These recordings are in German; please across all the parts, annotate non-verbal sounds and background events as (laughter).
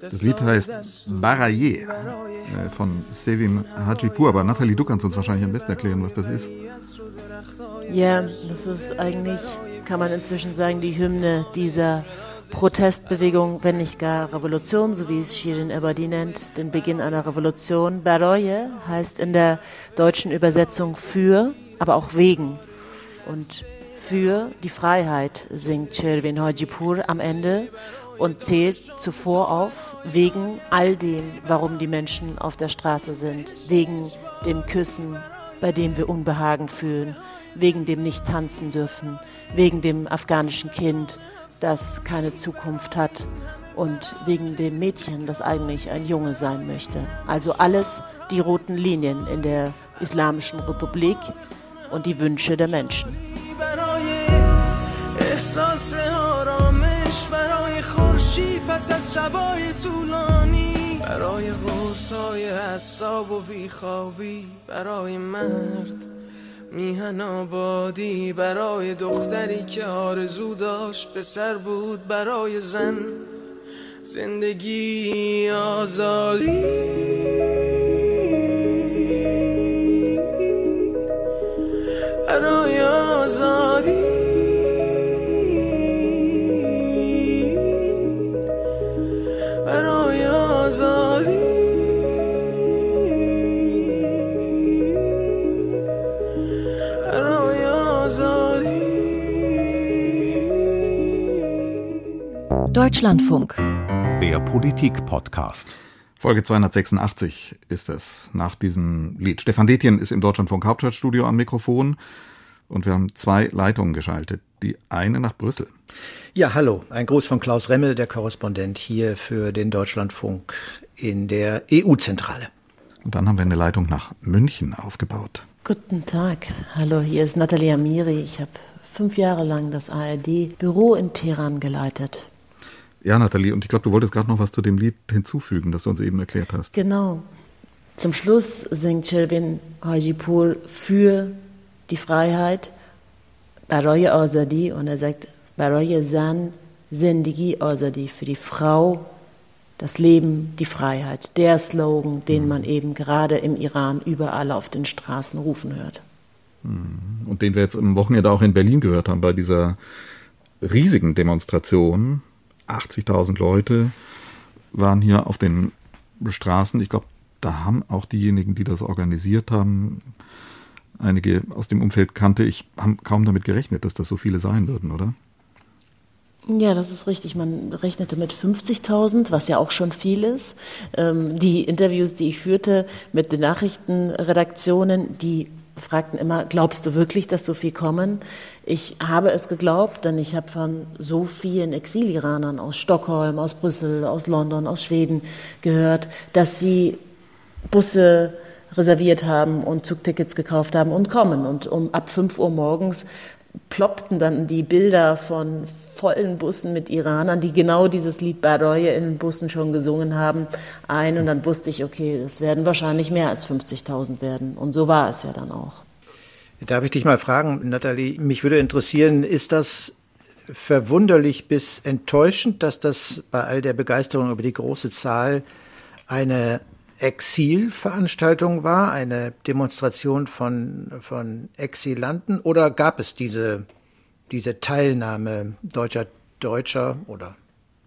Das Lied heißt Baraye äh, von Sevim Hajipur. Aber Nathalie, du kannst uns wahrscheinlich am besten erklären, was das ist. Ja, das ist eigentlich, kann man inzwischen sagen, die Hymne dieser Protestbewegung, wenn nicht gar Revolution, so wie es Shirin Ebadi nennt, den Beginn einer Revolution. Baroye heißt in der deutschen Übersetzung für, aber auch wegen. Und für die Freiheit singt Sherwin Hajipur am Ende und zählt zuvor auf, wegen all dem, warum die Menschen auf der Straße sind, wegen dem Küssen, bei dem wir Unbehagen fühlen, wegen dem nicht tanzen dürfen, wegen dem afghanischen Kind, das keine Zukunft hat. Und wegen dem Mädchen, das eigentlich ein Junge sein möchte. Also alles die roten Linien in der Islamischen Republik und die Wünsche der Menschen. چی پس از شبای طولانی. برای غرصای حساب و بیخوابی برای مرد میهن آبادی برای دختری که آرزو داشت به سر بود برای زن زندگی آزادی. برای آزادی. Deutschlandfunk. Der Politik-Podcast. Folge 286 ist es nach diesem Lied. Stefan Detjen ist im Deutschlandfunk Hauptstadtstudio am Mikrofon und wir haben zwei Leitungen geschaltet. Die eine nach Brüssel. Ja, hallo. Ein Gruß von Klaus Remmel, der Korrespondent hier für den Deutschlandfunk in der EU-Zentrale. Und dann haben wir eine Leitung nach München aufgebaut. Guten Tag. Hallo, hier ist Nathalie Amiri. Ich habe fünf Jahre lang das ARD-Büro in Teheran geleitet. Ja, Nathalie, und ich glaube, du wolltest gerade noch was zu dem Lied hinzufügen, das du uns eben erklärt hast. Genau. Zum Schluss singt Shelvin Hajipur für die Freiheit, Baroye Azadi, und er sagt, Baroye Zan, Zendigi Azadi, für die Frau, das Leben, die Freiheit. Der Slogan, den man eben gerade im Iran überall auf den Straßen rufen hört. Mhm. Und den wir jetzt am Wochenende auch in Berlin gehört haben, bei dieser riesigen Demonstration 80.000 Leute waren hier auf den Straßen. Ich glaube, da haben auch diejenigen, die das organisiert haben, einige aus dem Umfeld kannte ich, haben kaum damit gerechnet, dass das so viele sein würden, oder? Ja, das ist richtig. Man rechnete mit 50.000, was ja auch schon viel ist. Ähm, die Interviews, die ich führte mit den Nachrichtenredaktionen, die fragten immer, glaubst du wirklich, dass so viel kommen? Ich habe es geglaubt, denn ich habe von so vielen Exiliranern aus Stockholm, aus Brüssel, aus London, aus Schweden gehört, dass sie Busse reserviert haben und Zugtickets gekauft haben und kommen. Und um ab 5 Uhr morgens ploppten dann die Bilder von vollen Bussen mit Iranern, die genau dieses Lied Baroye in Bussen schon gesungen haben, ein. Und dann wusste ich, okay, das werden wahrscheinlich mehr als 50.000 werden. Und so war es ja dann auch. Darf ich dich mal fragen, Nathalie? Mich würde interessieren, ist das verwunderlich bis enttäuschend, dass das bei all der Begeisterung über die große Zahl eine Exilveranstaltung war, eine Demonstration von, von Exilanten oder gab es diese, diese Teilnahme deutscher Deutscher oder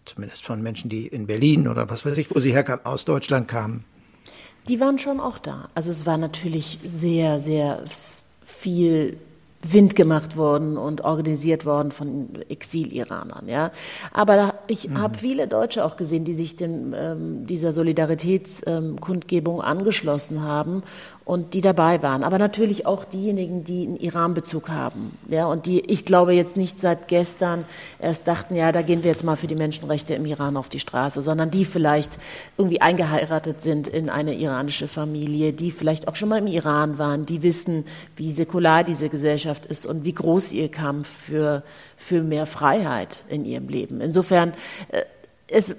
zumindest von Menschen, die in Berlin oder was weiß ich, wo sie herkamen, aus Deutschland kamen? Die waren schon auch da. Also es war natürlich sehr, sehr viel Wind gemacht worden und organisiert worden von Exil-Iranern. Ja. Aber da, ich mhm. habe viele Deutsche auch gesehen, die sich dem, ähm, dieser Solidaritätskundgebung ähm, angeschlossen haben und die dabei waren. Aber natürlich auch diejenigen, die einen Iran-Bezug haben. Ja, und die, ich glaube, jetzt nicht seit gestern erst dachten, ja, da gehen wir jetzt mal für die Menschenrechte im Iran auf die Straße, sondern die vielleicht irgendwie eingeheiratet sind in eine iranische Familie, die vielleicht auch schon mal im Iran waren, die wissen, wie säkular diese Gesellschaft ist und wie groß ihr Kampf für, für mehr Freiheit in ihrem Leben. Insofern, äh, es,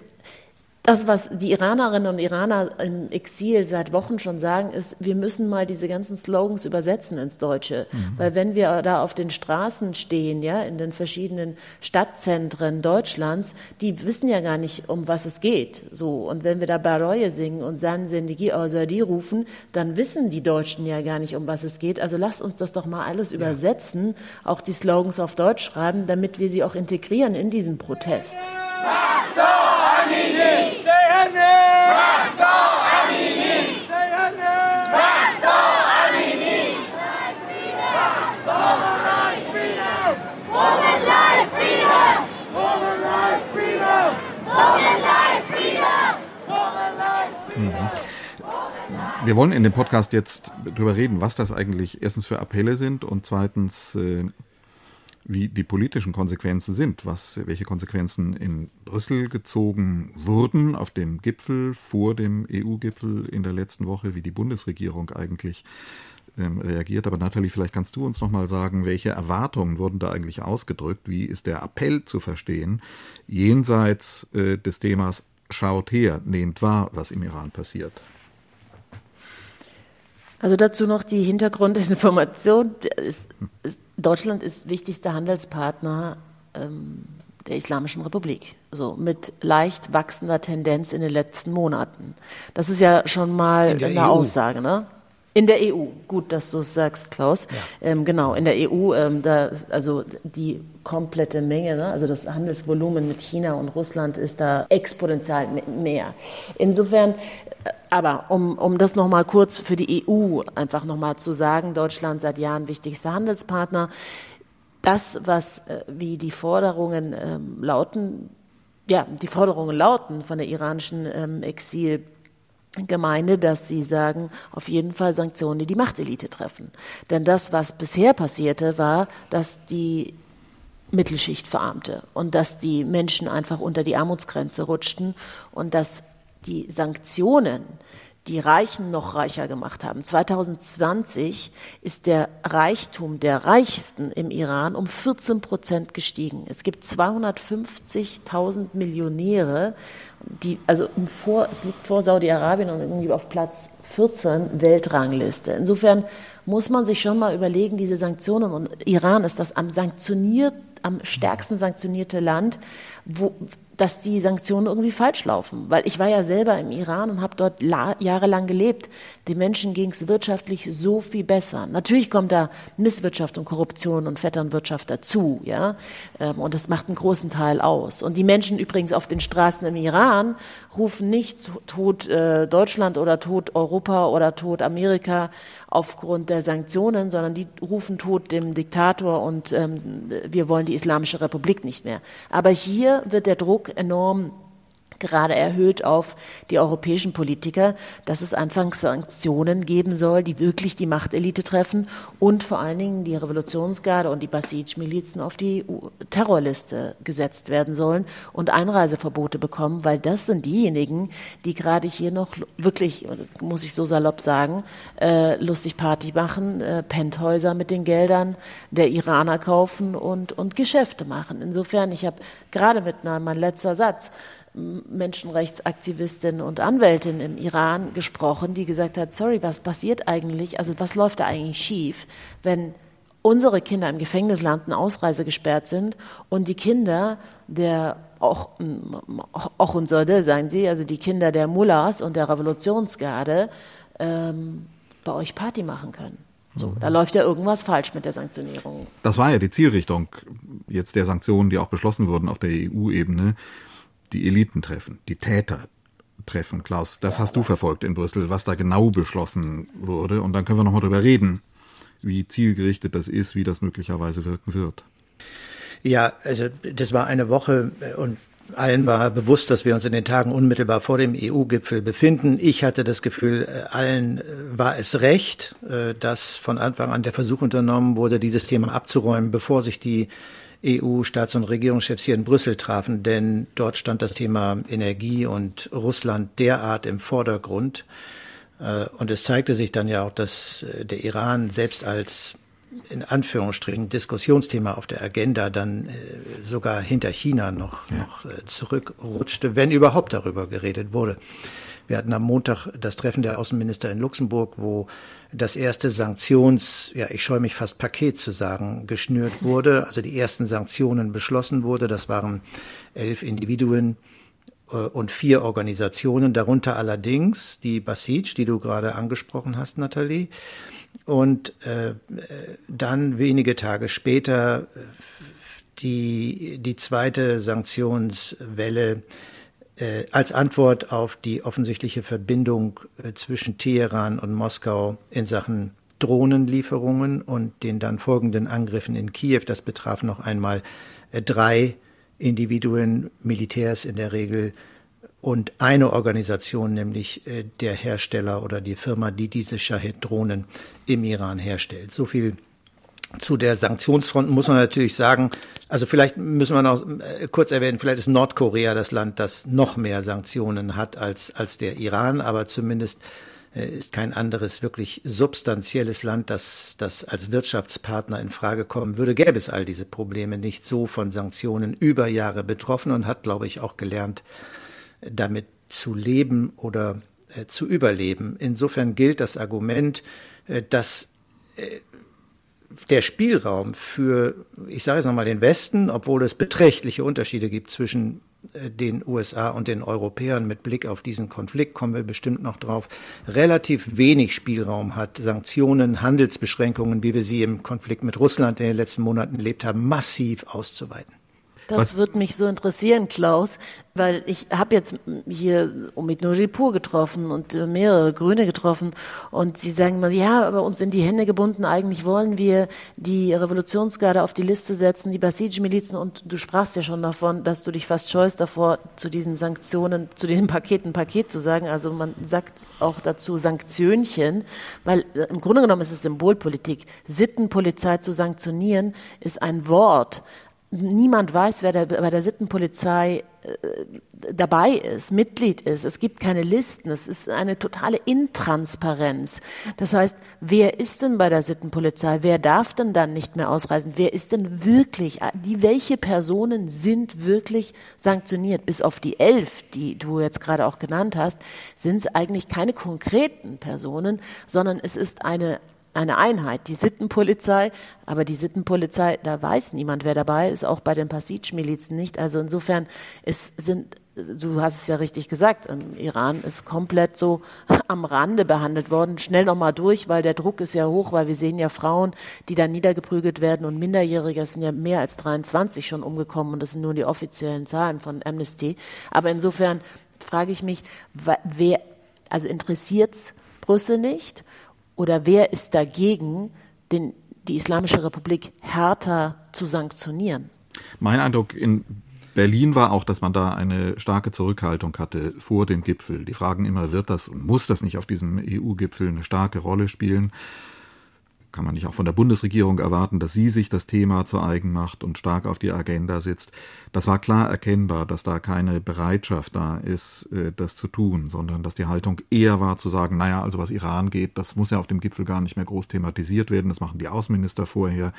das, was die Iranerinnen und Iraner im Exil seit Wochen schon sagen, ist, wir müssen mal diese ganzen Slogans übersetzen ins Deutsche. Mhm. Weil wenn wir da auf den Straßen stehen, ja, in den verschiedenen Stadtzentren Deutschlands, die wissen ja gar nicht, um was es geht. So. Und wenn wir da Baroye singen und San Sendigi Azadi rufen, dann wissen die Deutschen ja gar nicht, um was es geht. Also lasst uns das doch mal alles ja. übersetzen, auch die Slogans auf Deutsch schreiben, damit wir sie auch integrieren in diesen Protest. Wir wollen in dem Podcast jetzt darüber reden, was das eigentlich erstens für Appelle sind und zweitens, äh, wie die politischen Konsequenzen sind, was, welche Konsequenzen in Brüssel gezogen wurden auf dem Gipfel, vor dem EU-Gipfel in der letzten Woche, wie die Bundesregierung eigentlich ähm, reagiert. Aber Nathalie, vielleicht kannst du uns noch mal sagen, welche Erwartungen wurden da eigentlich ausgedrückt? Wie ist der Appell zu verstehen, jenseits äh, des Themas schaut her, nehmt wahr, was im Iran passiert? Also dazu noch die Hintergrundinformation. Deutschland ist wichtigster Handelspartner ähm, der Islamischen Republik, so mit leicht wachsender Tendenz in den letzten Monaten. Das ist ja schon mal eine EU. Aussage, ne? In der EU, gut, dass du es sagst, Klaus. Ja. Ähm, genau, in der EU, ähm, da, also die komplette Menge, ne? also das Handelsvolumen mit China und Russland ist da exponentiell mehr. Insofern, äh, aber um, um das nochmal kurz für die EU einfach nochmal zu sagen, Deutschland seit Jahren wichtigster Handelspartner. Das, was äh, wie die Forderungen ähm, lauten, ja, die Forderungen lauten von der iranischen ähm, Exil Gemeinde, dass sie sagen, auf jeden Fall Sanktionen, die die Machtelite treffen. Denn das, was bisher passierte, war, dass die Mittelschicht verarmte und dass die Menschen einfach unter die Armutsgrenze rutschten und dass die Sanktionen die Reichen noch reicher gemacht haben. 2020 ist der Reichtum der Reichsten im Iran um 14 Prozent gestiegen. Es gibt 250.000 Millionäre, die, also vor, es liegt vor Saudi-Arabien und irgendwie auf Platz 14 Weltrangliste. Insofern muss man sich schon mal überlegen, diese Sanktionen und Iran ist das am sanktioniert, am stärksten sanktionierte Land, wo, dass die Sanktionen irgendwie falsch laufen. Weil ich war ja selber im Iran und habe dort jahrelang gelebt. Den Menschen ging es wirtschaftlich so viel besser. Natürlich kommt da Misswirtschaft und Korruption und Vetternwirtschaft dazu, ja. Ähm, und das macht einen großen Teil aus. Und die Menschen übrigens auf den Straßen im Iran rufen nicht tot äh, Deutschland oder tot Europa oder tot Amerika aufgrund der Sanktionen, sondern die rufen tot dem Diktator und ähm, wir wollen die Islamische Republik nicht mehr. Aber hier wird der Druck enorm gerade erhöht auf die europäischen Politiker, dass es einfach Sanktionen geben soll, die wirklich die Machtelite treffen und vor allen Dingen die Revolutionsgarde und die Basij-Milizen auf die Terrorliste gesetzt werden sollen und Einreiseverbote bekommen, weil das sind diejenigen, die gerade hier noch wirklich, muss ich so salopp sagen, äh, lustig Party machen, äh, Penthäuser mit den Geldern der Iraner kaufen und, und Geschäfte machen. Insofern, ich habe gerade mit, na, mein letzter Satz, Menschenrechtsaktivistin und Anwältin im Iran gesprochen, die gesagt hat, sorry, was passiert eigentlich, also was läuft da eigentlich schief, wenn unsere Kinder im Gefängnis landen, Ausreise gesperrt sind und die Kinder der auch, auch unsere, sagen sie, also die Kinder der Mullahs und der Revolutionsgarde ähm, bei euch Party machen können. So, da läuft ja irgendwas falsch mit der Sanktionierung. Das war ja die Zielrichtung jetzt der Sanktionen, die auch beschlossen wurden auf der EU-Ebene die Eliten treffen, die Täter treffen. Klaus, das hast du verfolgt in Brüssel, was da genau beschlossen wurde. Und dann können wir nochmal drüber reden, wie zielgerichtet das ist, wie das möglicherweise wirken wird. Ja, also das war eine Woche äh, und allen war bewusst, dass wir uns in den Tagen unmittelbar vor dem EU-Gipfel befinden. Ich hatte das Gefühl, äh, allen äh, war es recht, dass von Anfang an der Versuch unternommen wurde, dieses Thema abzuräumen, bevor sich die EU-Staats- und Regierungschefs hier in Brüssel trafen, denn dort stand das Thema Energie und Russland derart im Vordergrund. Und es zeigte sich dann ja auch, dass der Iran selbst als in Anführungsstrichen Diskussionsthema auf der Agenda dann äh, sogar hinter China noch, ja. noch äh, zurückrutschte, wenn überhaupt darüber geredet wurde. Wir hatten am Montag das Treffen der Außenminister in Luxemburg, wo das erste Sanktions, ja, ich scheue mich fast Paket zu sagen, geschnürt wurde. Also die ersten Sanktionen beschlossen wurde. Das waren elf Individuen äh, und vier Organisationen, darunter allerdings die Basij, die du gerade angesprochen hast, Nathalie. Und äh, dann wenige Tage später die, die zweite Sanktionswelle äh, als Antwort auf die offensichtliche Verbindung äh, zwischen Teheran und Moskau in Sachen Drohnenlieferungen und den dann folgenden Angriffen in Kiew. Das betraf noch einmal äh, drei Individuen, Militärs in der Regel, und eine Organisation, nämlich äh, der Hersteller oder die Firma, die diese Shahid-Drohnen im Iran herstellt. So viel zu der Sanktionsfront muss man natürlich sagen, also vielleicht müssen wir noch äh, kurz erwähnen, vielleicht ist Nordkorea das Land, das noch mehr Sanktionen hat als, als der Iran, aber zumindest äh, ist kein anderes wirklich substanzielles Land, das, das als Wirtschaftspartner in Frage kommen würde, gäbe es all diese Probleme nicht so von Sanktionen über Jahre betroffen und hat, glaube ich, auch gelernt, damit zu leben oder äh, zu überleben. Insofern gilt das Argument, äh, dass äh, der Spielraum für, ich sage jetzt nochmal den Westen, obwohl es beträchtliche Unterschiede gibt zwischen äh, den USA und den Europäern mit Blick auf diesen Konflikt, kommen wir bestimmt noch drauf, relativ wenig Spielraum hat, Sanktionen, Handelsbeschränkungen, wie wir sie im Konflikt mit Russland in den letzten Monaten erlebt haben, massiv auszuweiten. Das Was? wird mich so interessieren, Klaus, weil ich habe jetzt hier Omid Nuripur getroffen und äh, mehrere Grüne getroffen und sie sagen mal, ja, aber uns sind die Hände gebunden, eigentlich wollen wir die Revolutionsgarde auf die Liste setzen, die Basij-Milizen und du sprachst ja schon davon, dass du dich fast scheust davor, zu diesen Sanktionen, zu diesen Paketen Paket zu sagen, also man sagt auch dazu Sanktionchen, weil äh, im Grunde genommen ist es Symbolpolitik. Sittenpolizei zu sanktionieren ist ein Wort, niemand weiß, wer der, bei der Sittenpolizei äh, dabei ist, Mitglied ist. Es gibt keine Listen. Es ist eine totale Intransparenz. Das heißt, wer ist denn bei der Sittenpolizei? Wer darf denn dann nicht mehr ausreisen? Wer ist denn wirklich, die, welche Personen sind wirklich sanktioniert? Bis auf die elf, die du jetzt gerade auch genannt hast, sind es eigentlich keine konkreten Personen, sondern es ist eine eine Einheit, die Sittenpolizei, aber die Sittenpolizei, da weiß niemand, wer dabei ist, auch bei den Passij-Milizen nicht. Also insofern es sind du hast es ja richtig gesagt, im Iran ist komplett so (laughs) am Rande behandelt worden. Schnell nochmal durch, weil der Druck ist ja hoch, weil wir sehen ja Frauen, die da niedergeprügelt werden und Minderjährige, es sind ja mehr als 23 schon umgekommen und das sind nur die offiziellen Zahlen von Amnesty. Aber insofern frage ich mich, wer, also interessiert's Brüssel nicht? Oder wer ist dagegen, den, die Islamische Republik härter zu sanktionieren? Mein Eindruck in Berlin war auch, dass man da eine starke Zurückhaltung hatte vor dem Gipfel. Die fragen immer, wird das und muss das nicht auf diesem EU-Gipfel eine starke Rolle spielen? Kann man nicht auch von der Bundesregierung erwarten, dass sie sich das Thema zu eigen macht und stark auf die Agenda sitzt. Das war klar erkennbar, dass da keine Bereitschaft da ist, äh, das zu tun, sondern dass die Haltung eher war zu sagen, naja, also was Iran geht, das muss ja auf dem Gipfel gar nicht mehr groß thematisiert werden, das machen die Außenminister vorher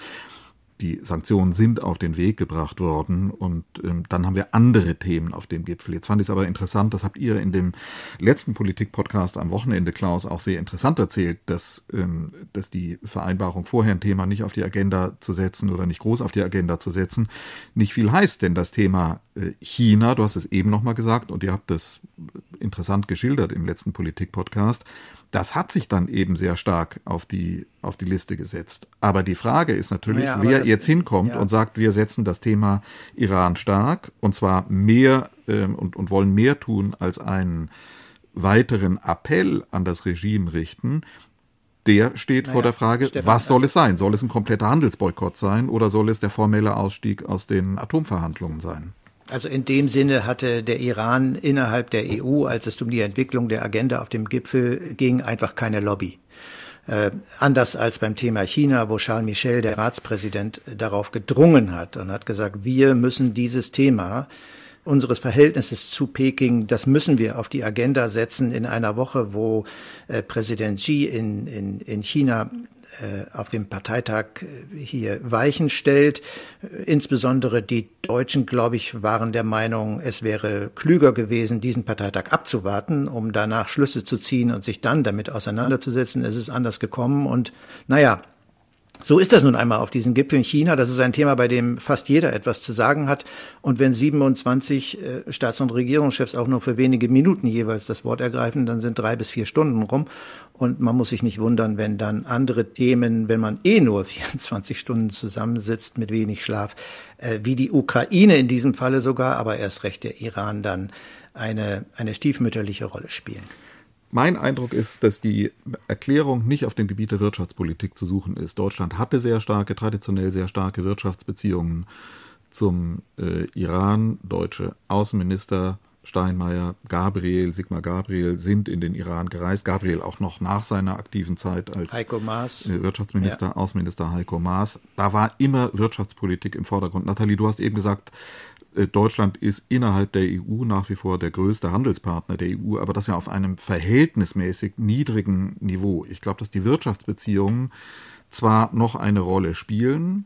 die Sanktionen sind auf den Weg gebracht worden und ähm, dann haben wir andere Themen auf dem Gipfel. Jetzt fand ich es aber interessant, das habt ihr in dem letzten Politik-Podcast am Wochenende, Klaus, auch sehr interessant erzählt, dass, ähm, dass die Vereinbarung vorher ein Thema nicht auf die Agenda zu setzen oder nicht groß auf die Agenda zu setzen, nicht viel heißt, denn das Thema China, du hast es eben nochmal gesagt und ihr habt das interessant geschildert im letzten Politik-Podcast, das hat sich dann eben sehr stark auf die, auf die Liste gesetzt. Aber die Frage ist natürlich, ja, wer das, jetzt hinkommt ja. und sagt, wir setzen das Thema Iran stark und zwar mehr ähm, und, und wollen mehr tun als einen weiteren Appell an das Regime richten. der steht naja, vor der Frage, Stefan, was soll es sein? Soll es ein kompletter Handelsboykott sein oder soll es der formelle Ausstieg aus den Atomverhandlungen sein? Also in dem Sinne hatte der Iran innerhalb der EU, als es um die Entwicklung der Agenda auf dem Gipfel ging, einfach keine Lobby. Äh, anders als beim Thema China, wo Charles Michel, der Ratspräsident, darauf gedrungen hat und hat gesagt, wir müssen dieses Thema unseres Verhältnisses zu Peking, das müssen wir auf die Agenda setzen in einer Woche, wo äh, Präsident Xi in, in, in China auf dem Parteitag äh, hier Weichen stellt. Insbesondere die Deutschen, glaube ich, waren der Meinung, es wäre klüger gewesen, diesen Parteitag abzuwarten, um danach Schlüsse zu ziehen und sich dann damit auseinanderzusetzen. Es ist anders gekommen und naja, so ist das nun einmal auf diesen Gipfeln China. Das ist ein Thema, bei dem fast jeder etwas zu sagen hat. Und wenn 27 äh, Staats- und Regierungschefs auch nur für wenige Minuten jeweils das Wort ergreifen, dann sind drei bis vier Stunden rum. Und man muss sich nicht wundern, wenn dann andere Themen, wenn man eh nur (laughs) 24 Stunden zusammensitzt mit wenig Schlaf, äh, wie die Ukraine in diesem Falle sogar, aber erst recht der Iran dann eine, eine stiefmütterliche Rolle spielen. Mein Eindruck ist, dass die Erklärung nicht auf dem Gebiet der Wirtschaftspolitik zu suchen ist. Deutschland hatte sehr starke, traditionell sehr starke Wirtschaftsbeziehungen zum äh, Iran. Deutsche Außenminister Steinmeier, Gabriel, Sigmar Gabriel sind in den Iran gereist. Gabriel auch noch nach seiner aktiven Zeit als äh, Wirtschaftsminister, ja. Außenminister Heiko Maas. Da war immer Wirtschaftspolitik im Vordergrund. Nathalie, du hast eben gesagt, Deutschland ist innerhalb der EU nach wie vor der größte Handelspartner der EU, aber das ja auf einem verhältnismäßig niedrigen Niveau. Ich glaube, dass die Wirtschaftsbeziehungen zwar noch eine Rolle spielen,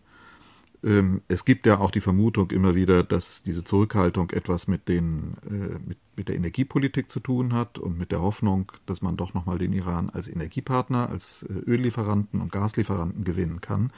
ähm, es gibt ja auch die Vermutung immer wieder, dass diese Zurückhaltung etwas mit, den, äh, mit, mit der Energiepolitik zu tun hat und mit der Hoffnung, dass man doch nochmal den Iran als Energiepartner, als äh, Öllieferanten und Gaslieferanten gewinnen kann.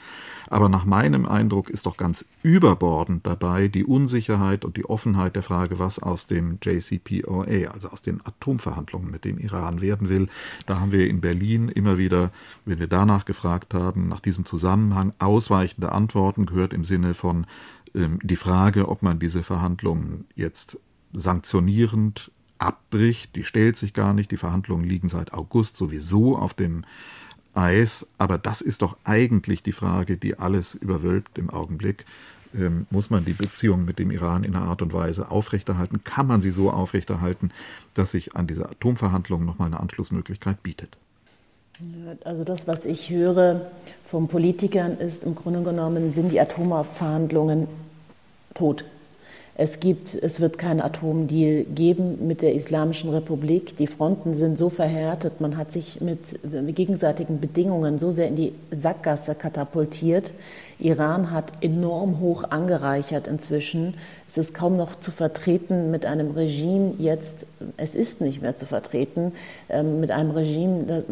Aber nach meinem Eindruck ist doch ganz überbordend dabei die Unsicherheit und die Offenheit der Frage, was aus dem JCPOA, also aus den Atomverhandlungen mit dem Iran werden will. Da haben wir in Berlin immer wieder, wenn wir danach gefragt haben, nach diesem Zusammenhang ausweichende Antworten gehört im Sinne von ähm, die Frage, ob man diese Verhandlungen jetzt sanktionierend abbricht, die stellt sich gar nicht. Die Verhandlungen liegen seit August sowieso auf dem Eis. Aber das ist doch eigentlich die Frage, die alles überwölbt im Augenblick. Ähm, muss man die Beziehungen mit dem Iran in einer Art und Weise aufrechterhalten? Kann man sie so aufrechterhalten, dass sich an diese Atomverhandlungen nochmal eine Anschlussmöglichkeit bietet? Also das, was ich höre von Politikern, ist im Grunde genommen, sind die Atomverhandlungen tot. Es, gibt, es wird keinen Atomdeal geben mit der Islamischen Republik. Die Fronten sind so verhärtet, man hat sich mit gegenseitigen Bedingungen so sehr in die Sackgasse katapultiert. Iran hat enorm hoch angereichert inzwischen. Es ist kaum noch zu vertreten mit einem Regime jetzt, es ist nicht mehr zu vertreten, ähm, mit einem Regime, das,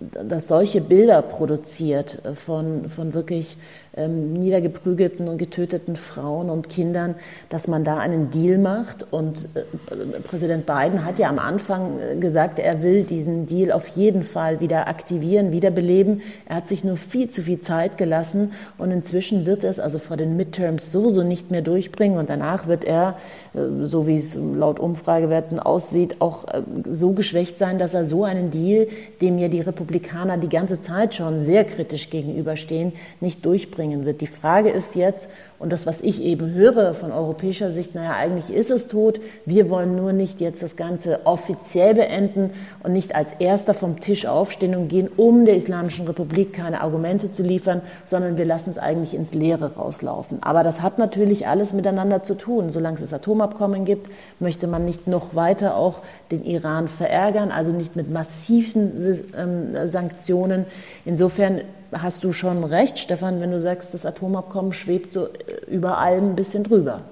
das solche Bilder produziert von, von wirklich ähm, niedergeprügelten und getöteten Frauen und Kindern, dass man da einen Deal macht. Und äh, Präsident Biden hat ja am Anfang äh, gesagt, er will diesen Deal auf jeden Fall wieder aktivieren, wiederbeleben. Er hat sich nur viel zu viel Zeit gelassen und inzwischen wird es also vor den Midterms sowieso nicht mehr durchbringen und danach wird er, äh, so wie es laut Umfragewerten aussieht, auch äh, so geschwächt sein, dass er so einen Deal, dem ja die Republikaner die ganze Zeit schon sehr kritisch gegenüberstehen, nicht durchbringen wird. Die Frage ist jetzt, und das, was ich eben höre von europäischer Sicht, naja, eigentlich ist es tot. Wir wollen nur nicht jetzt das Ganze offiziell beenden und nicht als Erster vom Tisch aufstehen und gehen, um der Islamischen Republik keine Argumente zu liefern, sondern wir lassen es eigentlich ins Leere rauslaufen. Aber das hat natürlich alles miteinander zu tun. Solange es das Atomabkommen gibt, möchte man nicht noch weiter auch den Iran verärgern, also nicht mit massiven ähm, Sanktionen. Insofern hast du schon recht, Stefan, wenn du sagst, das Atomabkommen schwebt so über allem ein bisschen drüber.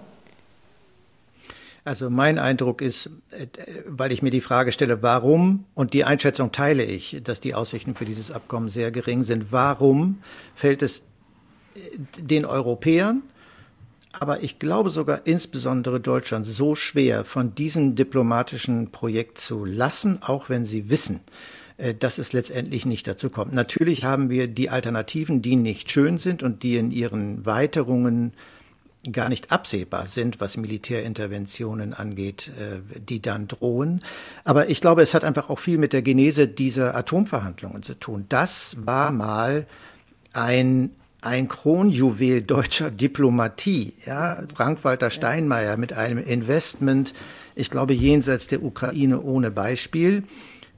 Also mein Eindruck ist, äh, weil ich mir die Frage stelle, warum, und die Einschätzung teile ich, dass die Aussichten für dieses Abkommen sehr gering sind, warum fällt es äh, den Europäern, aber ich glaube sogar insbesondere Deutschland so schwer, von diesem diplomatischen Projekt zu lassen, auch wenn sie wissen, dass es letztendlich nicht dazu kommt. Natürlich haben wir die Alternativen, die nicht schön sind und die in ihren Weiterungen gar nicht absehbar sind, was Militärinterventionen angeht, äh, die dann drohen. Aber ich glaube, es hat einfach auch viel mit der Genese dieser Atomverhandlungen zu tun. Das war mal ein ein Kronjuwel deutscher Diplomatie, ja, Frank-Walter Steinmeier mit einem Investment, ich glaube, jenseits der Ukraine ohne Beispiel.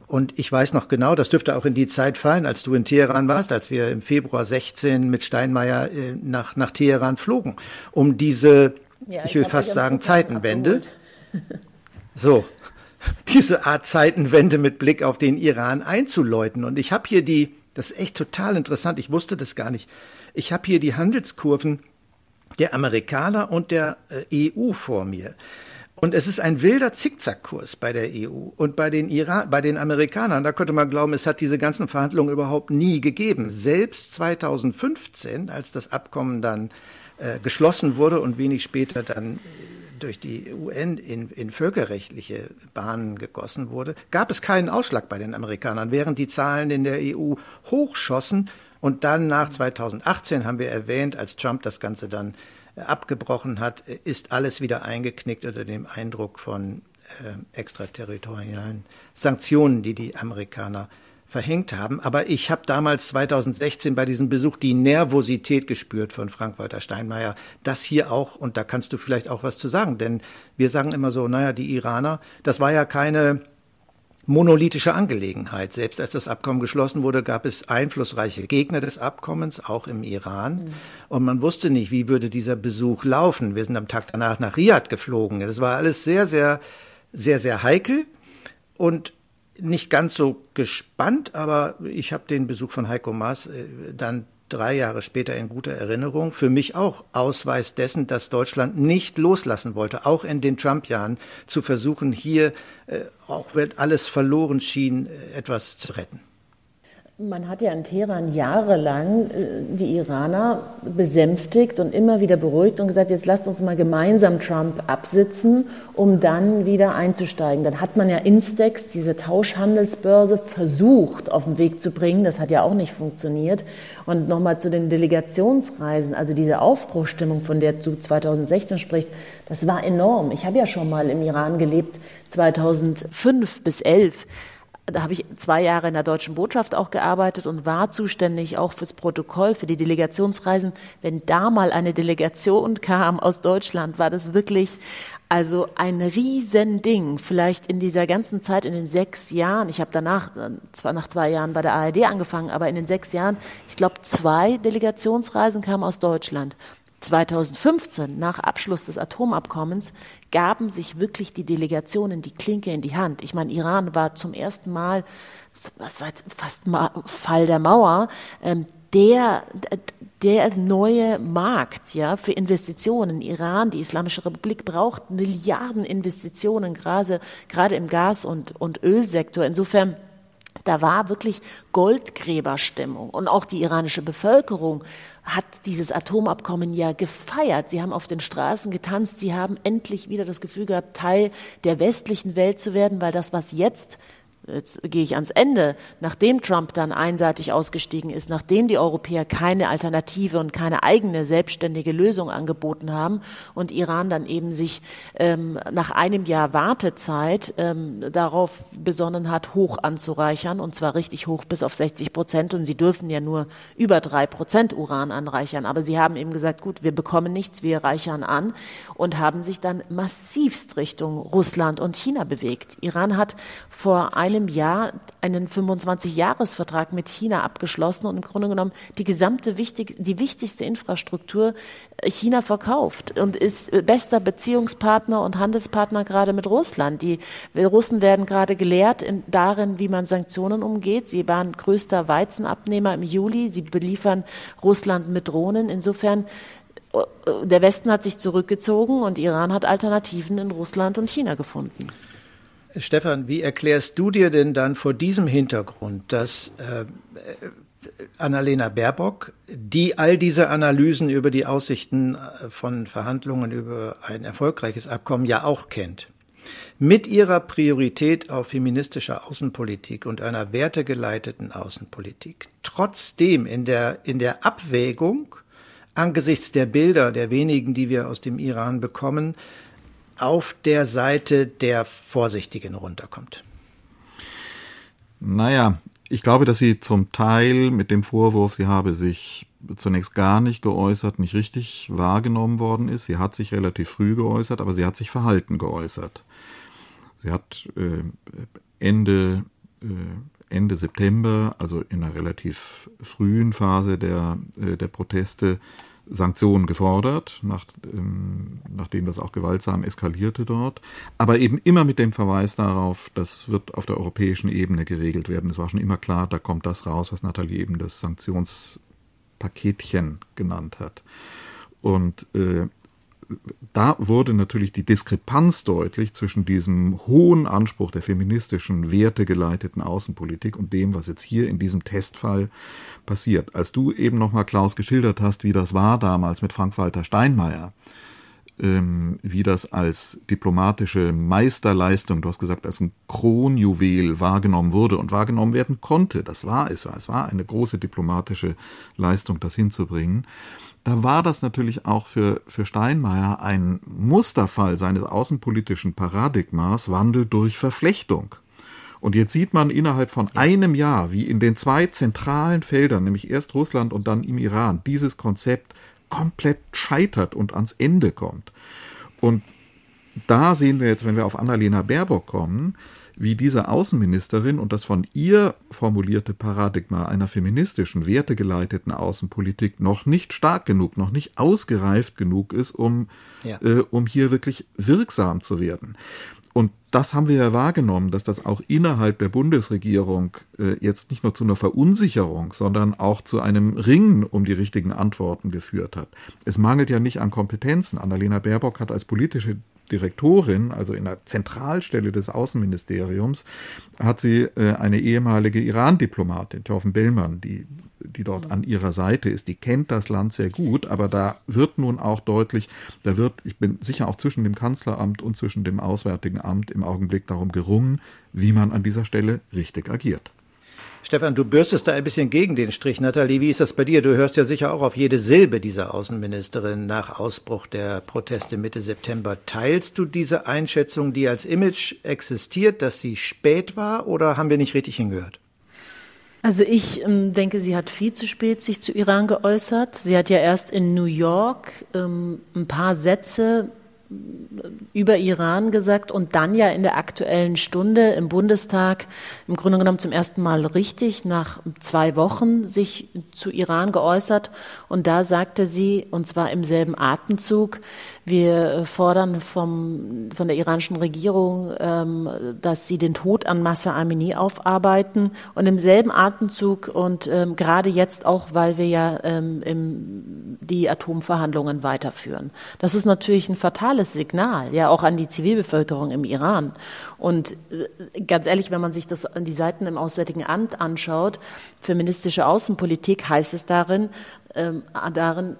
Und ich weiß noch genau, das dürfte auch in die Zeit fallen, als du in Teheran warst, als wir im Februar 16 mit Steinmeier äh, nach, nach Teheran flogen, um diese, ja, ich will fast sagen, Zeitenwende. (laughs) so, (laughs) diese Art Zeitenwende mit Blick auf den Iran einzuläuten. Und ich habe hier die, das ist echt total interessant, ich wusste das gar nicht. Ich habe hier die Handelskurven der Amerikaner und der äh, EU vor mir. Und es ist ein wilder Zickzackkurs bei der EU und bei den, Iran, bei den Amerikanern. Da könnte man glauben, es hat diese ganzen Verhandlungen überhaupt nie gegeben. Selbst 2015, als das Abkommen dann äh, geschlossen wurde und wenig später dann äh, durch die UN in, in völkerrechtliche Bahnen gegossen wurde, gab es keinen Ausschlag bei den Amerikanern, während die Zahlen in der EU hochschossen. Und dann nach 2018 haben wir erwähnt, als Trump das Ganze dann abgebrochen hat, ist alles wieder eingeknickt unter dem Eindruck von äh, extraterritorialen Sanktionen, die die Amerikaner verhängt haben. Aber ich habe damals 2016 bei diesem Besuch die Nervosität gespürt von Frank-Walter Steinmeier, das hier auch, und da kannst du vielleicht auch was zu sagen, denn wir sagen immer so, naja, die Iraner, das war ja keine monolithische Angelegenheit. Selbst als das Abkommen geschlossen wurde, gab es einflussreiche Gegner des Abkommens, auch im Iran. Mhm. Und man wusste nicht, wie würde dieser Besuch laufen. Wir sind am Tag danach nach Riyadh geflogen. Das war alles sehr, sehr, sehr, sehr heikel und nicht ganz so gespannt, aber ich habe den Besuch von Heiko Maas äh, dann drei Jahre später in guter Erinnerung. Für mich auch Ausweis dessen, dass Deutschland nicht loslassen wollte, auch in den Trump-Jahren zu versuchen, hier, äh, auch wenn alles verloren schien, äh, etwas zu retten. Man hat ja in Teheran jahrelang äh, die Iraner besänftigt und immer wieder beruhigt und gesagt, jetzt lasst uns mal gemeinsam Trump absitzen, um dann wieder einzusteigen. Dann hat man ja Instex, diese Tauschhandelsbörse, versucht auf den Weg zu bringen. Das hat ja auch nicht funktioniert. Und nochmal zu den Delegationsreisen, also diese Aufbruchstimmung, von der du 2016 sprichst, das war enorm. Ich habe ja schon mal im Iran gelebt, 2005 bis 2011 da habe ich zwei Jahre in der deutschen Botschaft auch gearbeitet und war zuständig auch fürs Protokoll, für die Delegationsreisen. Wenn da mal eine Delegation kam aus Deutschland, war das wirklich also ein Riesending. Vielleicht in dieser ganzen Zeit, in den sechs Jahren, ich habe danach, zwar nach zwei Jahren bei der ARD angefangen, aber in den sechs Jahren, ich glaube, zwei Delegationsreisen kamen aus Deutschland. 2015, nach Abschluss des Atomabkommens, gaben sich wirklich die Delegationen die Klinke in die Hand. Ich meine, Iran war zum ersten Mal seit fast Fall der Mauer ähm, der der neue Markt ja für Investitionen. Iran, die Islamische Republik braucht Milliarden Investitionen gerade gerade im Gas- und und Ölsektor. Insofern da war wirklich Goldgräberstimmung und auch die iranische Bevölkerung hat dieses Atomabkommen ja gefeiert. Sie haben auf den Straßen getanzt. Sie haben endlich wieder das Gefühl gehabt, Teil der westlichen Welt zu werden, weil das, was jetzt jetzt gehe ich ans Ende, nachdem Trump dann einseitig ausgestiegen ist, nachdem die Europäer keine Alternative und keine eigene selbstständige Lösung angeboten haben und Iran dann eben sich ähm, nach einem Jahr Wartezeit ähm, darauf besonnen hat, hoch anzureichern und zwar richtig hoch bis auf 60 Prozent. Und sie dürfen ja nur über drei Prozent Uran anreichern, aber sie haben eben gesagt, gut, wir bekommen nichts, wir reichern an und haben sich dann massivst Richtung Russland und China bewegt. Iran hat vor einem einem Jahr einen 25-Jahres-Vertrag mit China abgeschlossen und im Grunde genommen die gesamte wichtig, die wichtigste Infrastruktur China verkauft und ist bester Beziehungspartner und Handelspartner gerade mit Russland. Die Russen werden gerade gelehrt in, darin, wie man Sanktionen umgeht. Sie waren größter Weizenabnehmer im Juli. Sie beliefern Russland mit Drohnen. Insofern äh, der Westen hat sich zurückgezogen und Iran hat Alternativen in Russland und China gefunden. Stefan, wie erklärst du dir denn dann vor diesem Hintergrund, dass äh, Annalena Baerbock, die all diese Analysen über die Aussichten äh, von Verhandlungen über ein erfolgreiches Abkommen ja auch kennt, mit ihrer Priorität auf feministischer Außenpolitik und einer wertegeleiteten Außenpolitik trotzdem in der, in der Abwägung angesichts der Bilder, der wenigen, die wir aus dem Iran bekommen, auf der Seite der Vorsichtigen runterkommt? Naja, ich glaube, dass sie zum Teil mit dem Vorwurf, sie habe sich zunächst gar nicht geäußert, nicht richtig wahrgenommen worden ist. Sie hat sich relativ früh geäußert, aber sie hat sich verhalten geäußert. Sie hat äh, Ende, äh, Ende September, also in einer relativ frühen Phase der, äh, der Proteste, Sanktionen gefordert, nach, ähm, nachdem das auch gewaltsam eskalierte dort, aber eben immer mit dem Verweis darauf, das wird auf der europäischen Ebene geregelt werden. Es war schon immer klar, da kommt das raus, was Nathalie eben das Sanktionspaketchen genannt hat. Und äh, da wurde natürlich die Diskrepanz deutlich zwischen diesem hohen Anspruch der feministischen, wertegeleiteten Außenpolitik und dem, was jetzt hier in diesem Testfall passiert. Als du eben nochmal, Klaus, geschildert hast, wie das war damals mit Frank-Walter Steinmeier, ähm, wie das als diplomatische Meisterleistung, du hast gesagt, als ein Kronjuwel wahrgenommen wurde und wahrgenommen werden konnte. Das war es. Es war eine große diplomatische Leistung, das hinzubringen da war das natürlich auch für, für Steinmeier ein Musterfall seines außenpolitischen Paradigmas, Wandel durch Verflechtung. Und jetzt sieht man innerhalb von einem Jahr, wie in den zwei zentralen Feldern, nämlich erst Russland und dann im Iran, dieses Konzept komplett scheitert und ans Ende kommt. Und da sehen wir jetzt, wenn wir auf Annalena Baerbock kommen, wie diese Außenministerin und das von ihr formulierte Paradigma einer feministischen, wertegeleiteten Außenpolitik noch nicht stark genug, noch nicht ausgereift genug ist, um, ja. äh, um hier wirklich wirksam zu werden. Und das haben wir ja wahrgenommen, dass das auch innerhalb der Bundesregierung äh, jetzt nicht nur zu einer Verunsicherung, sondern auch zu einem Ringen um die richtigen Antworten geführt hat. Es mangelt ja nicht an Kompetenzen. Annalena Baerbock hat als politische Direktorin, also in der Zentralstelle des Außenministeriums, hat sie äh, eine ehemalige Iran-Diplomatin, Torfen Bellmann, die, die dort an ihrer Seite ist. Die kennt das Land sehr gut, aber da wird nun auch deutlich, da wird, ich bin sicher auch zwischen dem Kanzleramt und zwischen dem Auswärtigen Amt im Augenblick darum gerungen, wie man an dieser Stelle richtig agiert. Stefan, du bürstest da ein bisschen gegen den Strich. Nathalie, wie ist das bei dir? Du hörst ja sicher auch auf jede Silbe dieser Außenministerin nach Ausbruch der Proteste Mitte September. Teilst du diese Einschätzung, die als Image existiert, dass sie spät war oder haben wir nicht richtig hingehört? Also ich ähm, denke, sie hat viel zu spät sich zu Iran geäußert. Sie hat ja erst in New York ähm, ein paar Sätze über Iran gesagt und dann ja in der aktuellen Stunde im Bundestag im Grunde genommen zum ersten Mal richtig nach zwei Wochen sich zu Iran geäußert. Und da sagte sie, und zwar im selben Atemzug, wir fordern vom, von der iranischen Regierung, ähm, dass sie den Tod an Massa Amini aufarbeiten. Und im selben Atemzug und ähm, gerade jetzt auch, weil wir ja ähm, im, die Atomverhandlungen weiterführen. Das ist natürlich ein fatales Signal, ja auch an die Zivilbevölkerung im Iran. Und äh, ganz ehrlich, wenn man sich das an die Seiten im Auswärtigen Amt anschaut, feministische Außenpolitik heißt es darin, ähm, darin,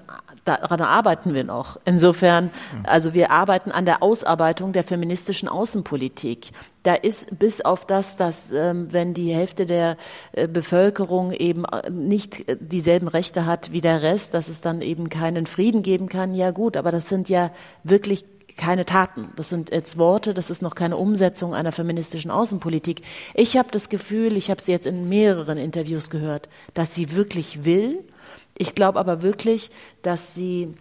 daran arbeiten wir noch. Insofern, also wir arbeiten an der Ausarbeitung der feministischen Außenpolitik. Da ist bis auf das, dass ähm, wenn die Hälfte der äh, Bevölkerung eben äh, nicht dieselben Rechte hat wie der Rest, dass es dann eben keinen Frieden geben kann, ja gut, aber das sind ja wirklich keine Taten. Das sind jetzt Worte, das ist noch keine Umsetzung einer feministischen Außenpolitik. Ich habe das Gefühl, ich habe sie jetzt in mehreren Interviews gehört, dass sie wirklich will ich glaube aber wirklich, dass sie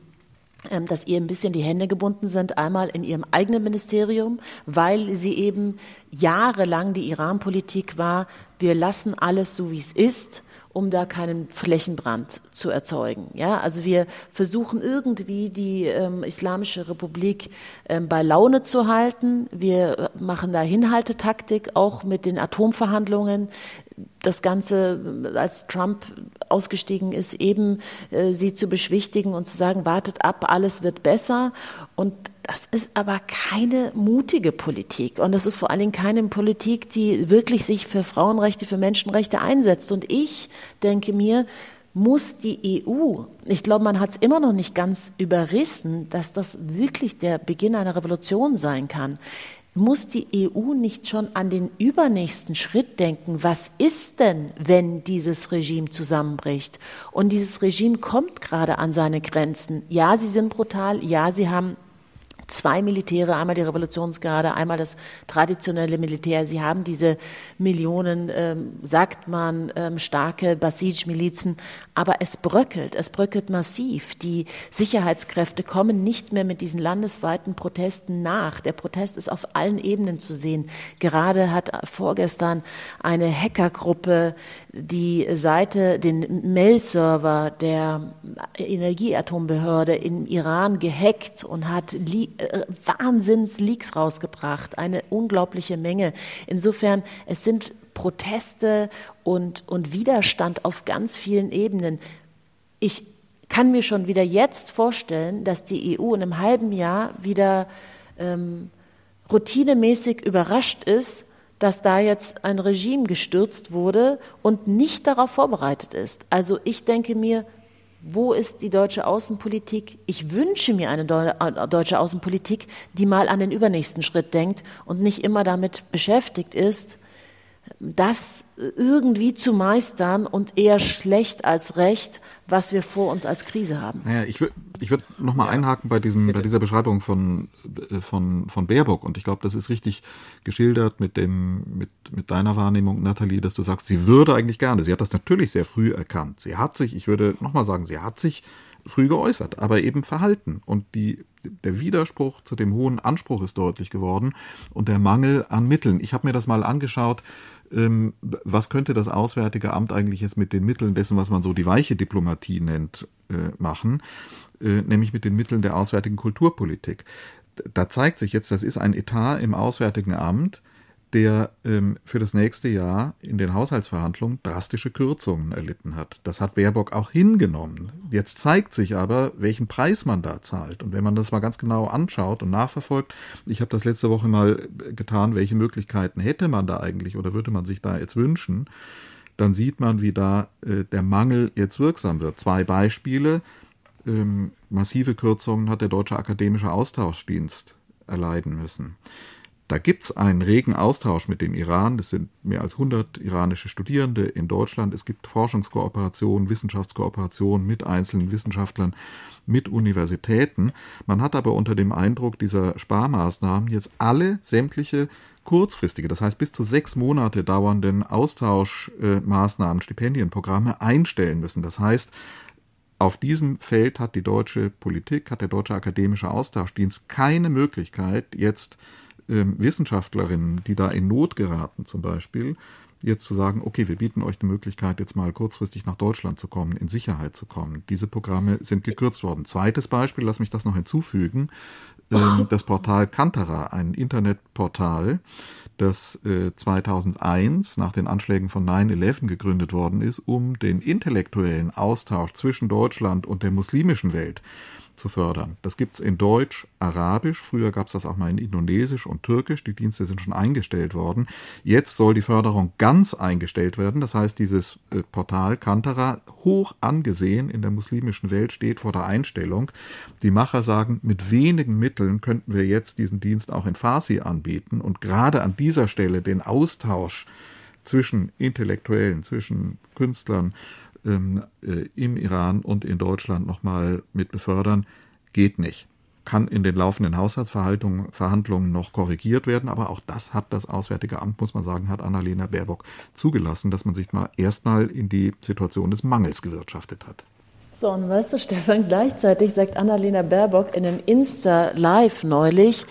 ähm, dass ihr ein bisschen die Hände gebunden sind, einmal in ihrem eigenen Ministerium, weil sie eben jahrelang die Iran-Politik war, wir lassen alles so, wie es ist um da keinen Flächenbrand zu erzeugen. Ja, also wir versuchen irgendwie die ähm, Islamische Republik ähm, bei Laune zu halten. Wir machen da Hinhaltetaktik, auch mit den Atomverhandlungen. Das Ganze, als Trump ausgestiegen ist, eben äh, sie zu beschwichtigen und zu sagen, wartet ab, alles wird besser. Und das ist aber keine mutige Politik und das ist vor allen Dingen keine Politik, die wirklich sich für Frauenrechte, für Menschenrechte einsetzt. Und ich denke mir, muss die EU, ich glaube, man hat es immer noch nicht ganz überrissen, dass das wirklich der Beginn einer Revolution sein kann. Muss die EU nicht schon an den übernächsten Schritt denken? Was ist denn, wenn dieses Regime zusammenbricht? Und dieses Regime kommt gerade an seine Grenzen. Ja, sie sind brutal. Ja, sie haben zwei Militäre, einmal die Revolutionsgarde, einmal das traditionelle Militär. Sie haben diese Millionen, ähm, sagt man, ähm, starke Basij-Milizen, aber es bröckelt, es bröckelt massiv. Die Sicherheitskräfte kommen nicht mehr mit diesen landesweiten Protesten nach. Der Protest ist auf allen Ebenen zu sehen. Gerade hat vorgestern eine Hackergruppe die Seite, den Mail-Server der Energieatombehörde im Iran gehackt und hat äh, Wahnsinns-Leaks rausgebracht, eine unglaubliche Menge. Insofern, es sind Proteste und, und Widerstand auf ganz vielen Ebenen. Ich kann mir schon wieder jetzt vorstellen, dass die EU in einem halben Jahr wieder ähm, routinemäßig überrascht ist, dass da jetzt ein Regime gestürzt wurde und nicht darauf vorbereitet ist. Also ich denke mir, wo ist die deutsche Außenpolitik? Ich wünsche mir eine äh, deutsche Außenpolitik, die mal an den übernächsten Schritt denkt und nicht immer damit beschäftigt ist, das irgendwie zu meistern und eher schlecht als recht, was wir vor uns als Krise haben. Naja, ich würde ich würd nochmal ja, einhaken bei, diesem, bei dieser Beschreibung von, von, von Baerbock. Und ich glaube, das ist richtig geschildert mit, dem, mit, mit deiner Wahrnehmung, Nathalie, dass du sagst, sie würde eigentlich gerne. Sie hat das natürlich sehr früh erkannt. Sie hat sich, ich würde nochmal sagen, sie hat sich früh geäußert, aber eben verhalten. Und die, der Widerspruch zu dem hohen Anspruch ist deutlich geworden und der Mangel an Mitteln. Ich habe mir das mal angeschaut was könnte das Auswärtige Amt eigentlich jetzt mit den Mitteln dessen, was man so die weiche Diplomatie nennt, äh, machen, äh, nämlich mit den Mitteln der auswärtigen Kulturpolitik. Da zeigt sich jetzt, das ist ein Etat im Auswärtigen Amt, der ähm, für das nächste Jahr in den Haushaltsverhandlungen drastische Kürzungen erlitten hat. Das hat Baerbock auch hingenommen. Jetzt zeigt sich aber, welchen Preis man da zahlt. Und wenn man das mal ganz genau anschaut und nachverfolgt, ich habe das letzte Woche mal getan, welche Möglichkeiten hätte man da eigentlich oder würde man sich da jetzt wünschen, dann sieht man, wie da äh, der Mangel jetzt wirksam wird. Zwei Beispiele. Ähm, massive Kürzungen hat der Deutsche Akademische Austauschdienst erleiden müssen. Da gibt's einen regen Austausch mit dem Iran. Es sind mehr als 100 iranische Studierende in Deutschland. Es gibt Forschungskooperationen, Wissenschaftskooperationen mit einzelnen Wissenschaftlern, mit Universitäten. Man hat aber unter dem Eindruck dieser Sparmaßnahmen jetzt alle sämtliche kurzfristige, das heißt bis zu sechs Monate dauernden Austauschmaßnahmen, Stipendienprogramme einstellen müssen. Das heißt, auf diesem Feld hat die deutsche Politik, hat der deutsche akademische Austauschdienst keine Möglichkeit, jetzt Wissenschaftlerinnen, die da in Not geraten zum Beispiel, jetzt zu sagen, okay, wir bieten euch die Möglichkeit, jetzt mal kurzfristig nach Deutschland zu kommen, in Sicherheit zu kommen. Diese Programme sind gekürzt worden. Zweites Beispiel, lass mich das noch hinzufügen, ähm, das Portal Kantara, ein Internetportal, das 2001 äh, nach den Anschlägen von 9-11 gegründet worden ist, um den intellektuellen Austausch zwischen Deutschland und der muslimischen Welt zu fördern. Das gibt's in Deutsch, Arabisch, früher gab's das auch mal in Indonesisch und Türkisch, die Dienste sind schon eingestellt worden. Jetzt soll die Förderung ganz eingestellt werden, das heißt dieses äh, Portal Kantara, hoch angesehen in der muslimischen Welt, steht vor der Einstellung. Die Macher sagen, mit wenigen Mitteln könnten wir jetzt diesen Dienst auch in Farsi anbieten und gerade an dieser Stelle den Austausch zwischen Intellektuellen, zwischen Künstlern, ähm, äh, im Iran und in Deutschland nochmal mit befördern, geht nicht. Kann in den laufenden Haushaltsverhandlungen noch korrigiert werden, aber auch das hat das Auswärtige Amt, muss man sagen, hat Annalena Baerbock zugelassen, dass man sich mal erstmal in die Situation des Mangels gewirtschaftet hat. So, und weißt du, Stefan, gleichzeitig sagt Annalena Baerbock in einem Insta-Live neulich,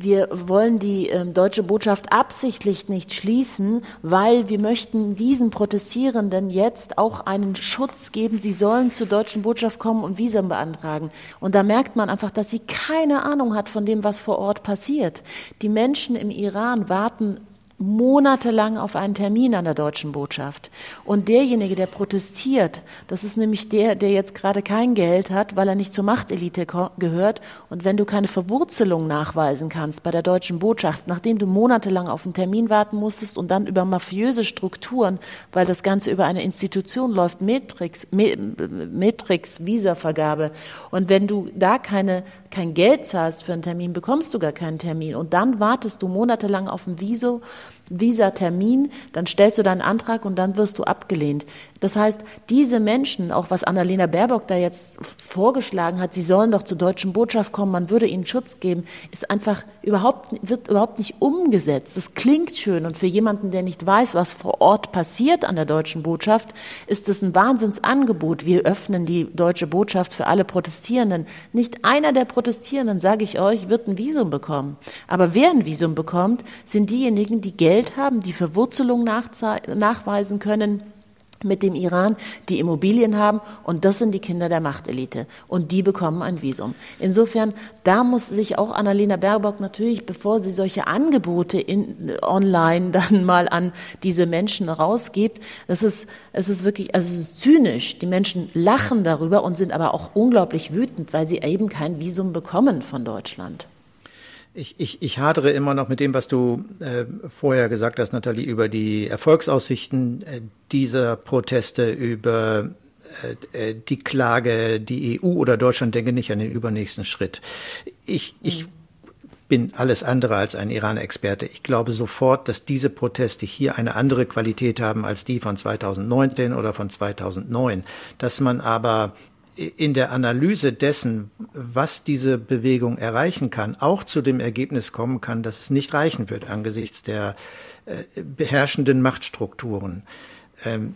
wir wollen die äh, deutsche Botschaft absichtlich nicht schließen, weil wir möchten diesen Protestierenden jetzt auch einen Schutz geben. Sie sollen zur deutschen Botschaft kommen und Visum beantragen. Und da merkt man einfach, dass sie keine Ahnung hat von dem, was vor Ort passiert. Die Menschen im Iran warten monatelang auf einen Termin an der deutschen Botschaft. Und derjenige, der protestiert, das ist nämlich der, der jetzt gerade kein Geld hat, weil er nicht zur Machtelite gehört. Und wenn du keine Verwurzelung nachweisen kannst bei der deutschen Botschaft, nachdem du monatelang auf einen Termin warten musstest und dann über mafiöse Strukturen, weil das Ganze über eine Institution läuft, Matrix, Matrix, Visavergabe. Und wenn du da keine, kein Geld zahlst für einen Termin, bekommst du gar keinen Termin. Und dann wartest du monatelang auf ein Viso Visa-Termin, dann stellst du deinen Antrag und dann wirst du abgelehnt. Das heißt, diese Menschen, auch was Annalena Baerbock da jetzt vorgeschlagen hat, sie sollen doch zur deutschen Botschaft kommen, man würde ihnen Schutz geben, ist einfach überhaupt, wird überhaupt nicht umgesetzt. Das klingt schön und für jemanden, der nicht weiß, was vor Ort passiert an der deutschen Botschaft, ist es ein Wahnsinnsangebot. Wir öffnen die deutsche Botschaft für alle Protestierenden. Nicht einer der Protestierenden, sage ich euch, wird ein Visum bekommen. Aber wer ein Visum bekommt, sind diejenigen, die Geld Geld haben, die Verwurzelung nachweisen können mit dem Iran, die Immobilien haben und das sind die Kinder der Machtelite und die bekommen ein Visum. Insofern, da muss sich auch Annalena Baerbock natürlich, bevor sie solche Angebote in, online (laughs) dann mal an diese Menschen rausgibt, das ist, es ist wirklich, also es ist zynisch. Die Menschen lachen darüber und sind aber auch unglaublich wütend, weil sie eben kein Visum bekommen von Deutschland. Ich, ich, ich hadere immer noch mit dem, was du äh, vorher gesagt hast, Nathalie, über die Erfolgsaussichten äh, dieser Proteste, über äh, äh die Klage, die EU oder Deutschland denke nicht an den übernächsten Schritt. Ich, ich bin alles andere als ein Iran-Experte. Ich glaube sofort, dass diese Proteste hier eine andere Qualität haben als die von 2019 oder von 2009. Dass man aber in der Analyse dessen, was diese Bewegung erreichen kann, auch zu dem Ergebnis kommen kann, dass es nicht reichen wird angesichts der äh, beherrschenden Machtstrukturen. Ähm,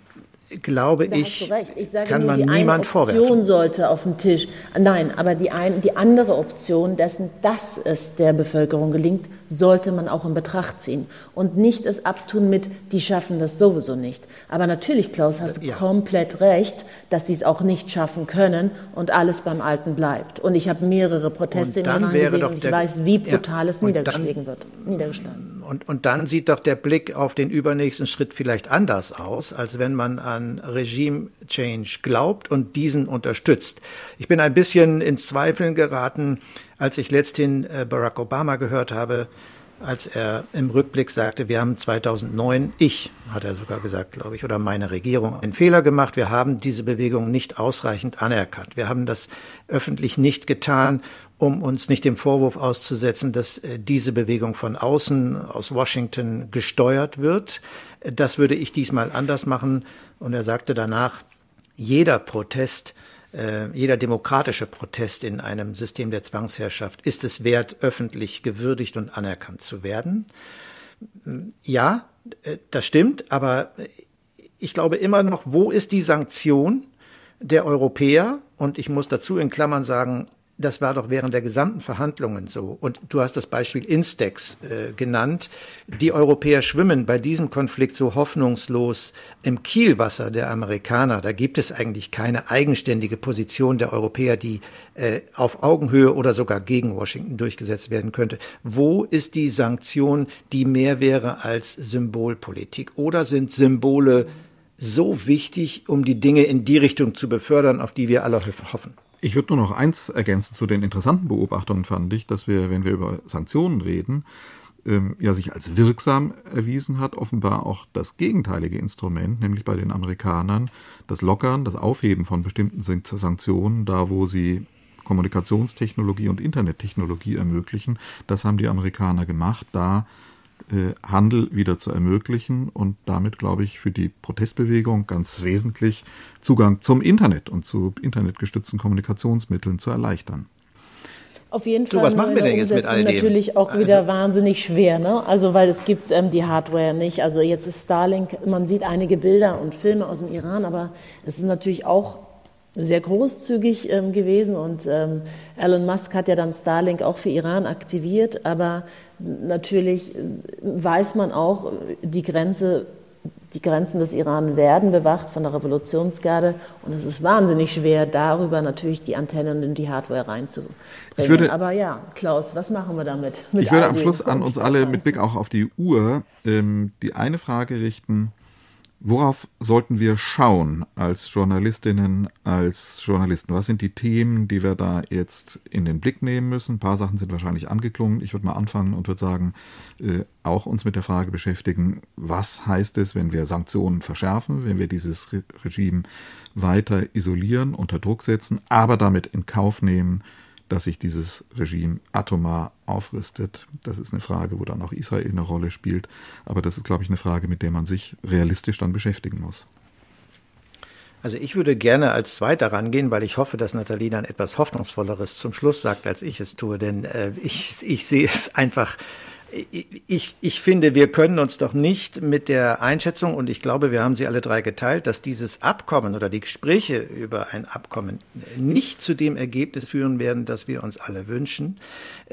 glaube da ich, ich kann man die niemand eine Option vorwerfen. sollte auf dem Tisch. Nein, aber die, ein, die andere Option dessen, dass es der Bevölkerung gelingt, sollte man auch in Betracht ziehen und nicht es abtun mit, die schaffen das sowieso nicht. Aber natürlich, Klaus, hast du ja. komplett recht, dass sie es auch nicht schaffen können und alles beim Alten bleibt. Und ich habe mehrere Proteste in Iran gesehen und ich der, weiß, wie brutal ja, es niedergeschlagen wird. Niedergeschlagen. Und, und dann sieht doch der Blick auf den übernächsten Schritt vielleicht anders aus, als wenn man an Regime Change glaubt und diesen unterstützt. Ich bin ein bisschen ins Zweifeln geraten, als ich letzthin äh, Barack Obama gehört habe, als er im Rückblick sagte, wir haben 2009, ich, hat er sogar gesagt, glaube ich, oder meine Regierung, einen Fehler gemacht. Wir haben diese Bewegung nicht ausreichend anerkannt. Wir haben das öffentlich nicht getan, um uns nicht dem Vorwurf auszusetzen, dass äh, diese Bewegung von außen aus Washington gesteuert wird. Das würde ich diesmal anders machen. Und er sagte danach, jeder Protest äh, jeder demokratische Protest in einem System der Zwangsherrschaft ist es wert, öffentlich gewürdigt und anerkannt zu werden. Ja, äh, das stimmt, aber ich glaube immer noch, wo ist die Sanktion der Europäer? Und ich muss dazu in Klammern sagen, das war doch während der gesamten Verhandlungen so. Und du hast das Beispiel Instex äh, genannt. Die Europäer schwimmen bei diesem Konflikt so hoffnungslos im Kielwasser der Amerikaner. Da gibt es eigentlich keine eigenständige Position der Europäer, die äh, auf Augenhöhe oder sogar gegen Washington durchgesetzt werden könnte. Wo ist die Sanktion, die mehr wäre als Symbolpolitik? Oder sind Symbole so wichtig, um die Dinge in die Richtung zu befördern, auf die wir alle hoffen? Ich würde nur noch eins ergänzen zu den interessanten Beobachtungen, fand ich, dass wir, wenn wir über Sanktionen reden, ähm, ja sich als wirksam erwiesen hat, offenbar auch das gegenteilige Instrument, nämlich bei den Amerikanern, das Lockern, das Aufheben von bestimmten Sanktionen, da wo sie Kommunikationstechnologie und Internettechnologie ermöglichen. Das haben die Amerikaner gemacht. Da Handel wieder zu ermöglichen und damit, glaube ich, für die Protestbewegung ganz wesentlich Zugang zum Internet und zu internetgestützten Kommunikationsmitteln zu erleichtern. Auf jeden Fall. So, was machen wir denn jetzt mit all dem? Natürlich auch wieder also, wahnsinnig schwer, ne? Also weil es gibt ähm, die Hardware nicht. Also jetzt ist Starlink, man sieht einige Bilder und Filme aus dem Iran, aber es ist natürlich auch sehr großzügig ähm, gewesen und ähm, Elon Musk hat ja dann Starlink auch für Iran aktiviert, aber natürlich äh, weiß man auch, die Grenze die Grenzen des Iran werden bewacht von der Revolutionsgarde und es ist wahnsinnig schwer, darüber natürlich die Antennen und die Hardware reinzubringen. Würde, Aber ja, Klaus, was machen wir damit? ich würde am Schluss an uns alle mit Blick auch auf die Uhr ähm, die eine Frage richten. Worauf sollten wir schauen als Journalistinnen, als Journalisten? Was sind die Themen, die wir da jetzt in den Blick nehmen müssen? Ein paar Sachen sind wahrscheinlich angeklungen. Ich würde mal anfangen und würde sagen, äh, auch uns mit der Frage beschäftigen, was heißt es, wenn wir Sanktionen verschärfen, wenn wir dieses Re Regime weiter isolieren, unter Druck setzen, aber damit in Kauf nehmen, dass sich dieses Regime atomar aufrüstet. Das ist eine Frage, wo dann auch Israel eine Rolle spielt. Aber das ist, glaube ich, eine Frage, mit der man sich realistisch dann beschäftigen muss. Also ich würde gerne als Zweiter rangehen, weil ich hoffe, dass Nathalie dann etwas Hoffnungsvolleres zum Schluss sagt, als ich es tue. Denn äh, ich, ich sehe es einfach ich, ich finde, wir können uns doch nicht mit der Einschätzung, und ich glaube, wir haben sie alle drei geteilt, dass dieses Abkommen oder die Gespräche über ein Abkommen nicht zu dem Ergebnis führen werden, das wir uns alle wünschen.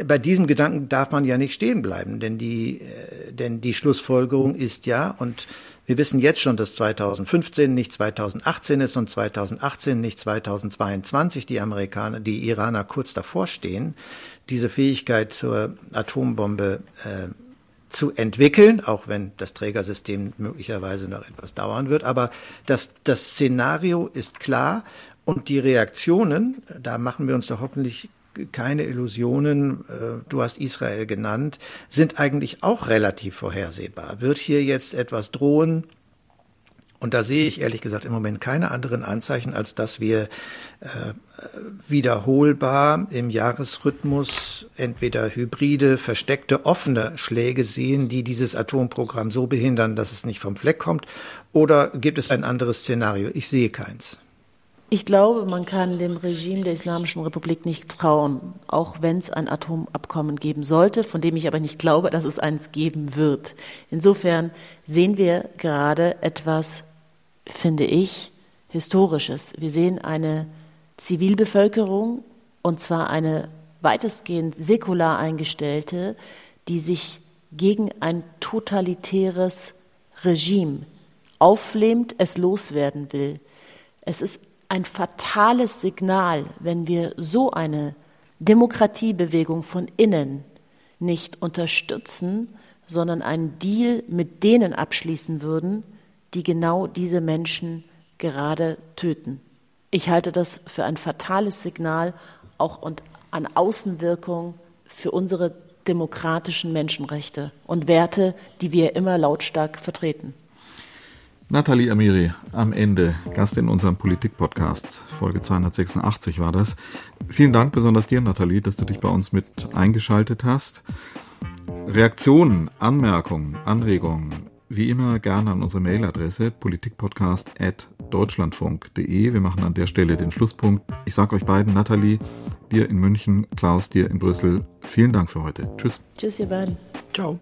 Bei diesem Gedanken darf man ja nicht stehen bleiben, denn die, äh, denn die Schlussfolgerung ist ja, und wir wissen jetzt schon, dass 2015 nicht 2018 ist und 2018 nicht 2022 die Amerikaner, die Iraner kurz davor stehen diese Fähigkeit zur Atombombe äh, zu entwickeln, auch wenn das Trägersystem möglicherweise noch etwas dauern wird. Aber das, das Szenario ist klar und die Reaktionen, da machen wir uns doch hoffentlich keine Illusionen, äh, du hast Israel genannt, sind eigentlich auch relativ vorhersehbar. Wird hier jetzt etwas drohen? Und da sehe ich ehrlich gesagt im Moment keine anderen Anzeichen, als dass wir äh, wiederholbar im Jahresrhythmus entweder hybride, versteckte, offene Schläge sehen, die dieses Atomprogramm so behindern, dass es nicht vom Fleck kommt? Oder gibt es ein anderes Szenario? Ich sehe keins. Ich glaube, man kann dem Regime der Islamischen Republik nicht trauen, auch wenn es ein Atomabkommen geben sollte, von dem ich aber nicht glaube, dass es eins geben wird. Insofern sehen wir gerade etwas finde ich, Historisches. Wir sehen eine Zivilbevölkerung, und zwar eine weitestgehend säkular eingestellte, die sich gegen ein totalitäres Regime auflehmt, es loswerden will. Es ist ein fatales Signal, wenn wir so eine Demokratiebewegung von innen nicht unterstützen, sondern einen Deal mit denen abschließen würden, die genau diese Menschen gerade töten. Ich halte das für ein fatales Signal auch und an Außenwirkung für unsere demokratischen Menschenrechte und Werte, die wir immer lautstark vertreten. Nathalie Amiri, am Ende Gast in unserem Politik-Podcast. Folge 286 war das. Vielen Dank besonders dir, Nathalie, dass du dich bei uns mit eingeschaltet hast. Reaktionen, Anmerkungen, Anregungen wie immer gerne an unsere Mailadresse politikpodcast.deutschlandfunk.de. Wir machen an der Stelle den Schlusspunkt. Ich sage euch beiden, Nathalie, dir in München, Klaus, dir in Brüssel, vielen Dank für heute. Tschüss. Tschüss, ihr beiden. Ciao.